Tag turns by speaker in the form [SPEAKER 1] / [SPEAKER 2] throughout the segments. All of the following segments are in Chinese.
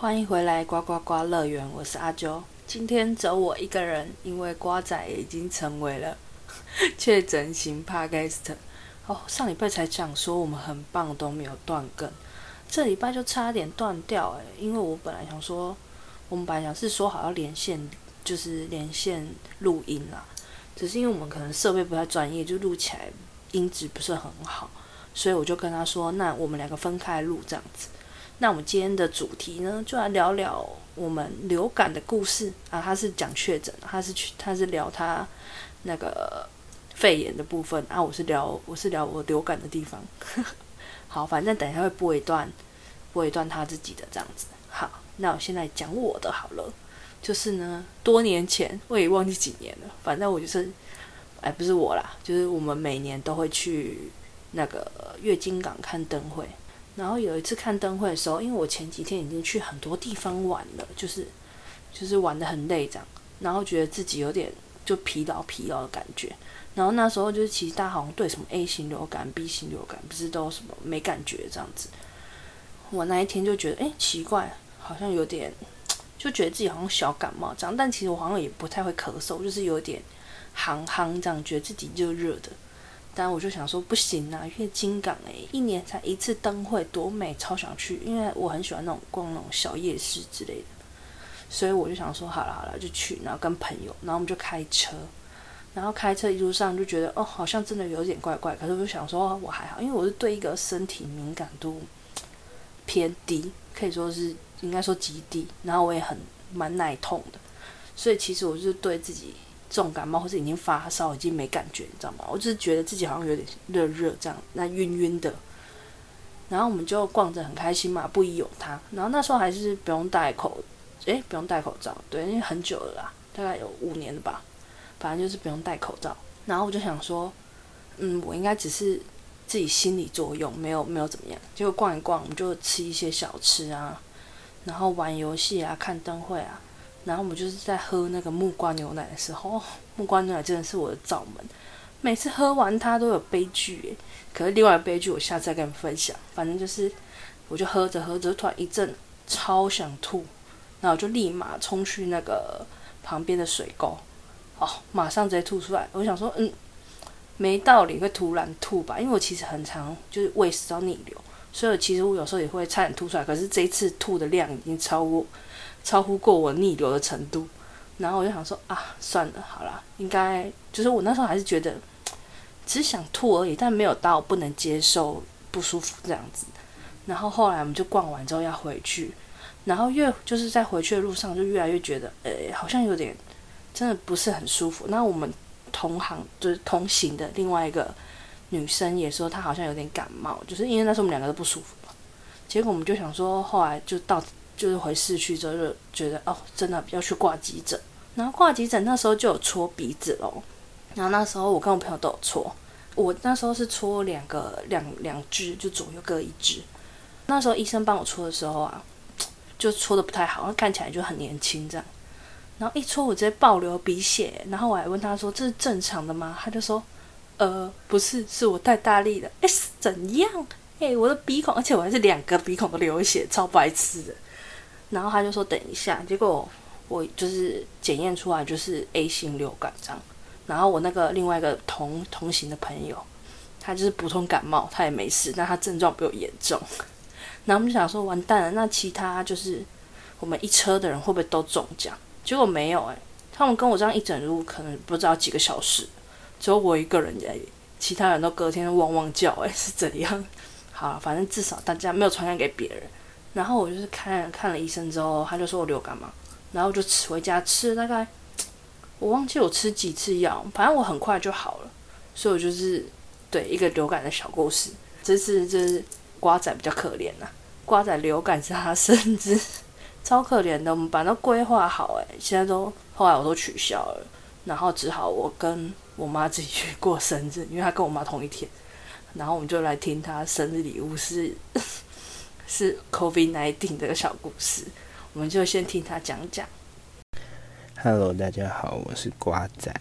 [SPEAKER 1] 欢迎回来呱呱呱乐园，我是阿啾。今天只有我一个人，因为瓜仔已经成为了 确诊型 Podcast。哦，上礼拜才讲说我们很棒都没有断更，这礼拜就差点断掉哎，因为我本来想说，我们本来想是说好要连线，就是连线录音啦，只是因为我们可能设备不太专业，就录起来音质不是很好，所以我就跟他说，那我们两个分开录这样子。那我们今天的主题呢，就来聊聊我们流感的故事啊。他是讲确诊，他是去，他是聊他那个肺炎的部分啊。我是聊，我是聊我流感的地方。好，反正等一下会播一段，播一段他自己的这样子。好，那我现在讲我的好了。就是呢，多年前我也忘记几年了，反正我就是，哎，不是我啦，就是我们每年都会去那个月津港看灯会。然后有一次看灯会的时候，因为我前几天已经去很多地方玩了，就是就是玩得很累这样，然后觉得自己有点就疲劳疲劳的感觉。然后那时候就是其实大家好像对什么 A 型流感、B 型流感不是都什么没感觉这样子。我那一天就觉得哎奇怪，好像有点就觉得自己好像小感冒这样，但其实我好像也不太会咳嗽，就是有点夯夯这样，觉得自己热热的。但我就想说不行啊，月金港诶，一年才一次灯会，多美，超想去，因为我很喜欢那种逛那种小夜市之类的，所以我就想说好了好了就去，然后跟朋友，然后我们就开车，然后开车一路上就觉得哦好像真的有点怪怪，可是我就想说我还好，因为我是对一个身体敏感度偏低，可以说是应该说极低，然后我也很蛮耐痛的，所以其实我是对自己。重感冒或者已经发烧，已经没感觉，你知道吗？我就是觉得自己好像有点热热这样，那晕晕的。然后我们就逛着很开心嘛，不疑有他。然后那时候还是不用戴口，诶，不用戴口罩，对，因为很久了啦，大概有五年了吧。反正就是不用戴口罩。然后我就想说，嗯，我应该只是自己心理作用，没有没有怎么样。结果逛一逛，我们就吃一些小吃啊，然后玩游戏啊，看灯会啊。然后我们就是在喝那个木瓜牛奶的时候，木瓜牛奶真的是我的罩门，每次喝完它都有悲剧诶。可是另外的悲剧我下次再跟你分享。反正就是，我就喝着喝着，突然一阵超想吐，然后我就立马冲去那个旁边的水沟，哦，马上直接吐出来。我想说，嗯，没道理会突然吐吧？因为我其实很常就是胃食道逆流，所以其实我有时候也会差点吐出来。可是这一次吐的量已经超过。超乎过我逆流的程度，然后我就想说啊，算了，好啦，应该就是我那时候还是觉得 只想吐而已，但没有到不能接受不舒服这样子。然后后来我们就逛完之后要回去，然后越就是在回去的路上就越来越觉得，诶，好像有点真的不是很舒服。那我们同行就是同行的另外一个女生也说她好像有点感冒，就是因为那时候我们两个都不舒服嘛。结果我们就想说，后来就到。就是回市区之后就觉得哦，真的要去挂急诊。然后挂急诊那时候就有戳鼻子咯。然后那时候我跟我朋友都有戳，我那时候是戳两个两两只，就左右各一只。那时候医生帮我戳的时候啊，就戳的不太好，看起来就很年轻这样。然后一戳我直接爆流鼻血，然后我还问他说，这是正常的吗？他就说呃不是，是我太大力了。诶，怎样？诶，我的鼻孔，而且我还是两个鼻孔都流血，超白痴的。然后他就说等一下，结果我就是检验出来就是 A 型流感这样。然后我那个另外一个同同行的朋友，他就是普通感冒，他也没事，但他症状比我严重。然后我们就想说完蛋了，那其他就是我们一车的人会不会都中奖？结果没有诶、他们跟我这样一整路可能不知道几个小时，只有我一个人在，其他人都隔天汪汪叫诶，是怎样？好，反正至少大家没有传染给别人。然后我就是看看了医生之后，他就说我流感嘛，然后就吃回家吃大概，我忘记我吃几次药，反正我很快就好了，所以我就是对一个流感的小故事。这次就是瓜仔比较可怜呐、啊，瓜仔流感是他生日，超可怜的。我们把它规划好，诶，现在都后来我都取消了，然后只好我跟我妈自己去过生日，因为他跟我妈同一天，然后我们就来听他生日礼物是。是 COVID nineteen 这个小故事，我们就先听他讲讲。
[SPEAKER 2] Hello，大家好，我是瓜仔，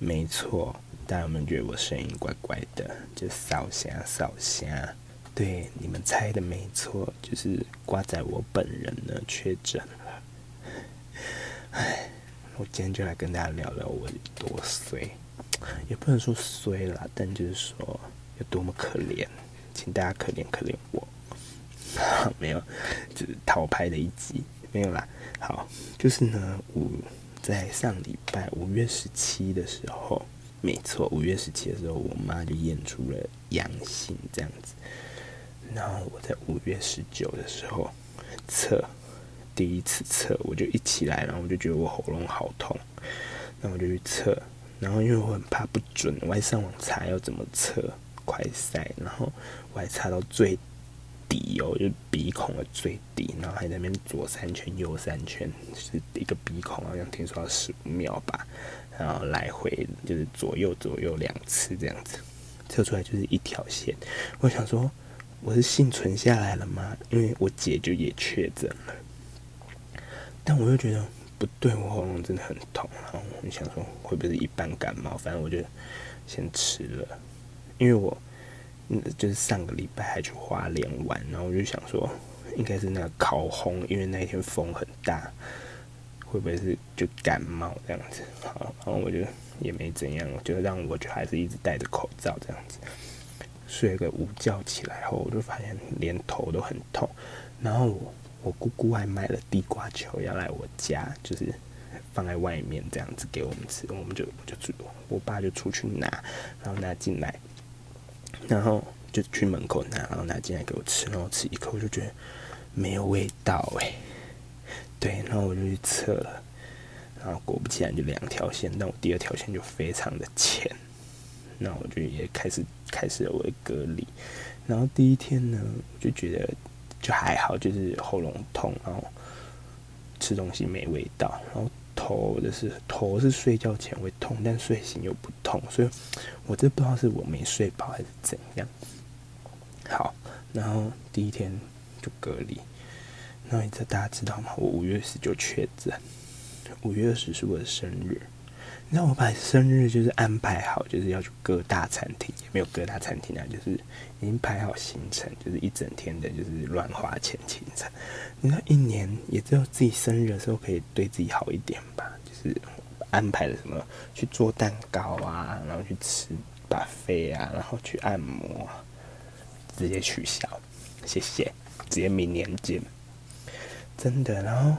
[SPEAKER 2] 没错，但我们觉得我声音怪怪的，就烧声烧声。对，你们猜的没错，就是瓜仔我本人呢确诊了。唉，我今天就来跟大家聊聊我多衰，也不能说衰啦，但就是说有多么可怜，请大家可怜可怜我。没有，就是逃拍的一集，没有啦。好，就是呢，我在上礼拜五月十七的时候，没错，五月十七的时候，我妈就验出了阳性这样子。然后我在五月十九的时候测，第一次测，我就一起来，然后我就觉得我喉咙好痛，然后我就去测，然后因为我很怕不准，我还上网查要怎么测快筛，然后我还查到最底哦，就是鼻孔的最底，然后还在那边左三圈右三圈，就是一个鼻孔好像听说要十五秒吧，然后来回就是左右左右两次这样子，测出来就是一条线。我想说我是幸存下来了吗？因为我姐就也确诊了，但我又觉得不对，我喉咙真的很痛，然后我就想说会不会是一般感冒？反正我就先吃了，因为我。就是上个礼拜还去花莲玩，然后我就想说，应该是那个烤红，因为那一天风很大，会不会是就感冒这样子？好，然后我就也没怎样，就让我就还是一直戴着口罩这样子。睡个午觉起来后，我就发现连头都很痛。然后我我姑姑还买了地瓜球要来我家，就是放在外面这样子给我们吃。我们就就，我爸就出去拿，然后拿进来。然后就去门口拿，然后拿进来给我吃，然后吃一口我就觉得没有味道哎，对，然后我就去测了，然后果不其然就两条线，但我第二条线就非常的浅，那我就也开始开始了我的隔离，然后第一天呢，我就觉得就还好，就是喉咙痛，然后吃东西没味道，然后。头的是头是睡觉前会痛，但睡醒又不痛，所以我这不知道是我没睡饱还是怎样。好，然后第一天就隔离，然后你这大家知道吗？我五月十九确诊，五月二十是我的生日。那我把生日就是安排好，就是要去各大餐厅，也没有各大餐厅啊，就是已经排好行程，就是一整天的，就是乱花钱行程。你说一年也只有自己生日的时候可以对自己好一点吧？就是安排了什么去做蛋糕啊，然后去吃巴菲啊，然后去按摩，直接取消，谢谢，直接明年见。真的，然后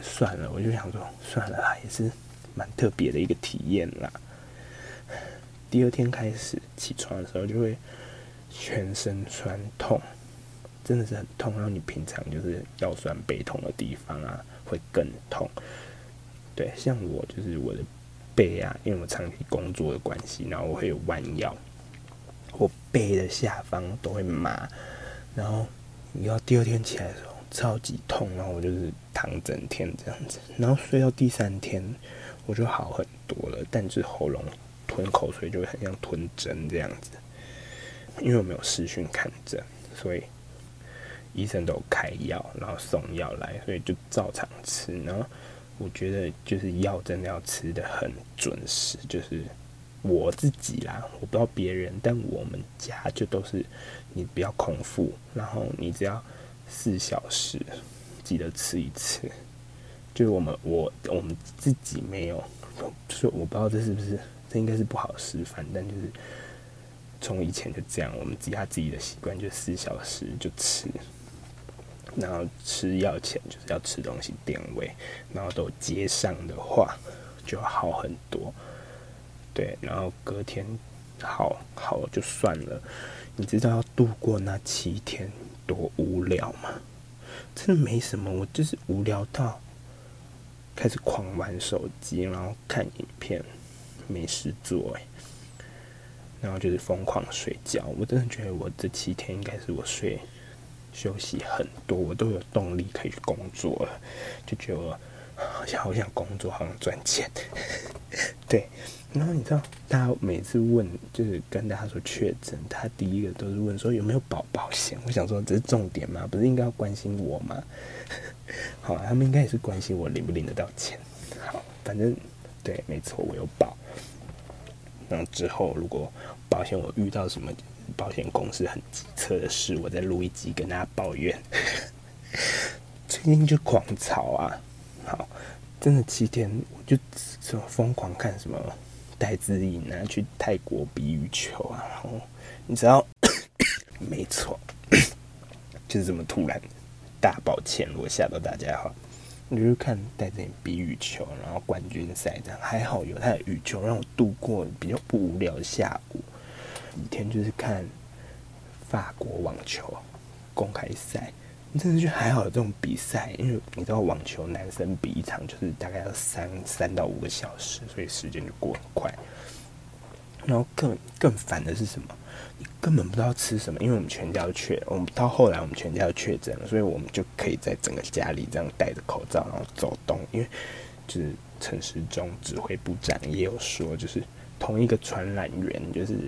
[SPEAKER 2] 算了，我就想说算了啦，也是。蛮特别的一个体验啦。第二天开始起床的时候，就会全身酸痛，真的是很痛。然后你平常就是腰酸背痛的地方啊，会更痛。对，像我就是我的背啊，因为我长期工作的关系，然后我会有弯腰，我背的下方都会麻。然后你要第二天起来的时候超级痛，然后我就是躺整天这样子，然后睡到第三天。我就好很多了，但是喉咙吞口水就会很像吞针这样子。因为我没有视讯看诊，所以医生都开药，然后送药来，所以就照常吃。然后我觉得就是药真的要吃得很准时，就是我自己啦，我不知道别人，但我们家就都是你不要空腹，然后你只要四小时记得吃一次。就是我们我我们自己没有，就是我不知道这是不是，这应该是不好示范，但就是从以前就这样，我们自己他自己的习惯就四小时就吃，然后吃药前就是要吃东西垫胃，然后都接上的话就好很多，对，然后隔天好好就算了，你知道要度过那七天多无聊吗？真的没什么，我就是无聊到。开始狂玩手机，然后看影片，没事做哎，然后就是疯狂睡觉。我真的觉得我这七天应该是我睡休息很多，我都有动力可以去工作了，就觉得好像好想工作，好想赚钱。对，然后你知道，大家每次问就是跟大家说确诊，他第一个都是问说有没有保保险。我想说这是重点吗？不是应该要关心我吗？好，他们应该也是关心我领不领得到钱。好，反正对，没错，我有保。然后之后如果保险我遇到什么保险公司很急车的事，我再录一集跟大家抱怨。最近就狂潮啊，好，真的七天我就什么疯狂看什么戴资颖啊，去泰国比羽球啊，然后你知道，没错，就是这么突然，大抱歉，如果吓到大家的话，你就看戴资颖比羽球，然后冠军赛这样，还好有他的羽球让我度过比较不无聊的下午，一天就是看法国网球公开赛。真的就还好这种比赛，因为你知道网球男生比一场就是大概要三三到五个小时，所以时间就过很快。然后更更烦的是什么？你根本不知道吃什么，因为我们全家都确，我们到后来我们全家都确诊了，所以我们就可以在整个家里这样戴着口罩然后走动。因为就是陈时中指挥部长也有说，就是同一个传染源就是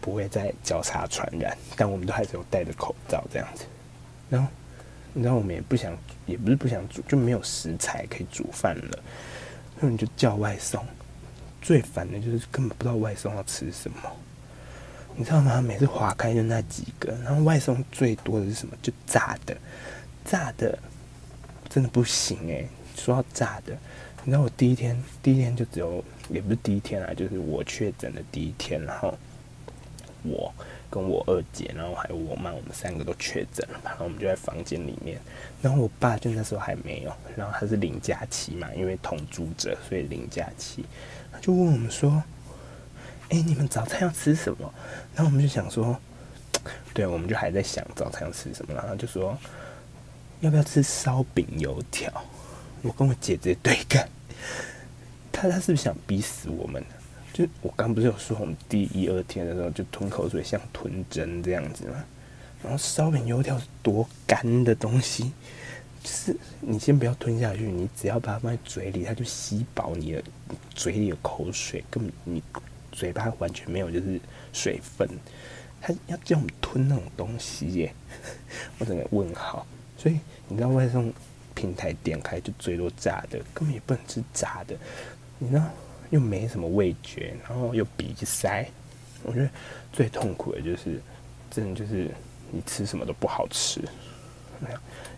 [SPEAKER 2] 不会再交叉传染，但我们都还是有戴着口罩这样子。然后，你知道我们也不想，也不是不想煮，就没有食材可以煮饭了，那你就叫外送。最烦的就是根本不知道外送要吃什么，你知道吗？每次划开就那几个，然后外送最多的是什么？就炸的，炸的真的不行诶。说到炸的，你知道我第一天，第一天就只有，也不是第一天啊，就是我确诊的第一天，然后我。跟我二姐，然后还有我妈，我们三个都确诊了嘛，然后我们就在房间里面。然后我爸就那时候还没有，然后他是零假期嘛，因为同住者，所以零假期。他就问我们说：“哎，你们早餐要吃什么？”然后我们就想说：“对，我们就还在想早餐要吃什么。”然后就说：“要不要吃烧饼油条？”我跟我姐姐对干，他他是不是想逼死我们？就我刚不是有说，我们第一二天的时候就吞口水像吞针这样子吗？然后烧饼油条是多干的东西，就是你先不要吞下去，你只要把它放在嘴里，它就吸饱你的嘴里的口水，根本你嘴巴完全没有就是水分，他要叫我们吞那种东西耶，我整个问号。所以你知道外送平台点开就最多炸的，根本也不能吃炸的，你知道？又没什么味觉，然后又鼻塞，我觉得最痛苦的就是，真的就是你吃什么都不好吃。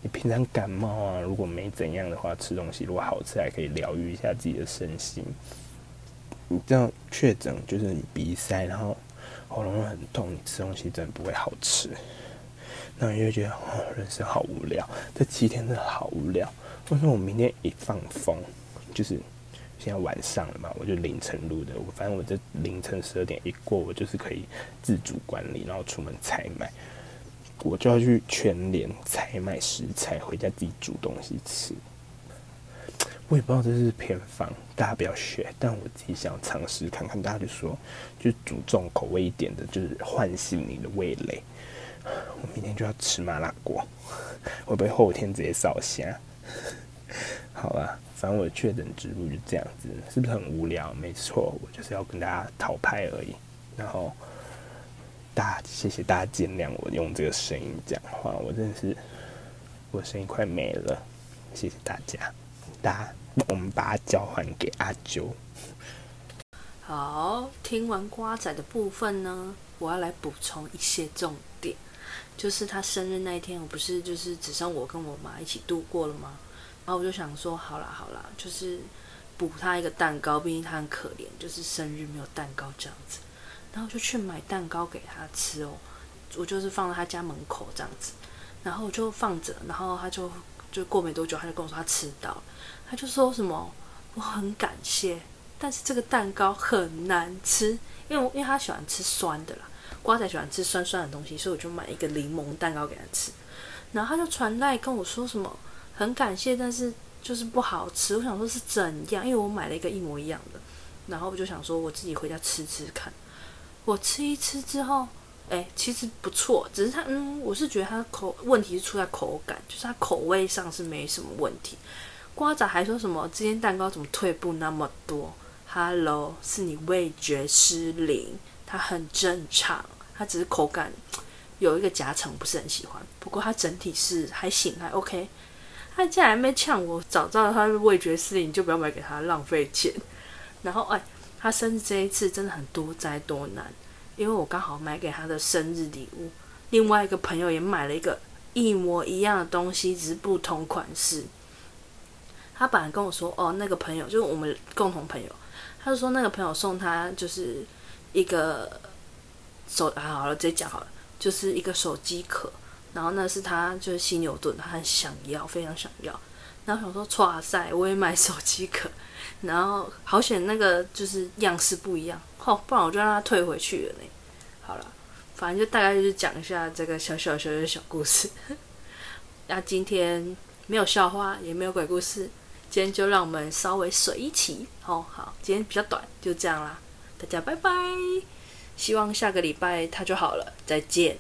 [SPEAKER 2] 你平常感冒啊，如果没怎样的话，吃东西如果好吃，还可以疗愈一下自己的身心。你这样确诊就是你鼻塞，然后喉咙又很痛，你吃东西真的不会好吃。那你就觉得哦，人生好无聊，这七天真的好无聊。为什么我明天一放风，就是。现在晚上了嘛，我就凌晨录的。我反正我这凌晨十二点一过，我就是可以自主管理，然后出门采买。我就要去全联采买食材，回家自己煮东西吃。我也不知道这是偏方，大家不要学。但我自己想尝试看看，大家就说，就煮重口味一点的，就是唤醒你的味蕾。我明天就要吃麻辣锅，会不会后天直接烧香？好吧。反正我的确诊之路就这样子，是不是很无聊？没错，我就是要跟大家讨拍而已。然后，大谢谢大家见谅我用这个声音讲话，我真的是我声音快没了。谢谢大家，大家我们把它交还给阿九。
[SPEAKER 1] 好，听完瓜仔的部分呢，我要来补充一些重点，就是他生日那一天，我不是就是只剩我跟我妈一起度过了吗？然后我就想说，好啦好啦，就是补他一个蛋糕，毕竟他很可怜，就是生日没有蛋糕这样子。然后就去买蛋糕给他吃哦，我就是放在他家门口这样子，然后我就放着，然后他就就过没多久，他就跟我说他吃到了，他就说什么我很感谢，但是这个蛋糕很难吃，因为因为他喜欢吃酸的啦，瓜仔喜欢吃酸酸的东西，所以我就买一个柠檬蛋糕给他吃，然后他就传来跟我说什么。很感谢，但是就是不好吃。我想说是怎样，因为我买了一个一模一样的，然后我就想说我自己回家吃吃看。我吃一吃之后，哎，其实不错，只是它，嗯，我是觉得它口问题是出在口感，就是它口味上是没什么问题。瓜仔还说什么这间蛋糕怎么退步那么多？Hello，是你味觉失灵，它很正常，它只是口感有一个夹层不是很喜欢。不过它整体是还行，还 OK。他竟然还没呛我，早知道他是味觉失灵，就不要买给他，浪费钱。然后，哎，他生日这一次真的很多灾多难，因为我刚好买给他的生日礼物，另外一个朋友也买了一个一模一样的东西，只是不同款式。他本来跟我说，哦，那个朋友就是我们共同朋友，他就说那个朋友送他就是一个手啊，好了，直接讲好了，就是一个手机壳，然后那是他就是犀牛盾，他很想要，非常想要。然后想说，哇塞，我也买手机壳，然后好险那个就是样式不一样，哦，不然我就让他退回去了呢。好了，反正就大概就是讲一下这个小小小小小故事。那今天没有笑话，也没有鬼故事。今天就让我们稍微水一起哦，好，今天比较短，就这样啦，大家拜拜，希望下个礼拜它就好了，再见。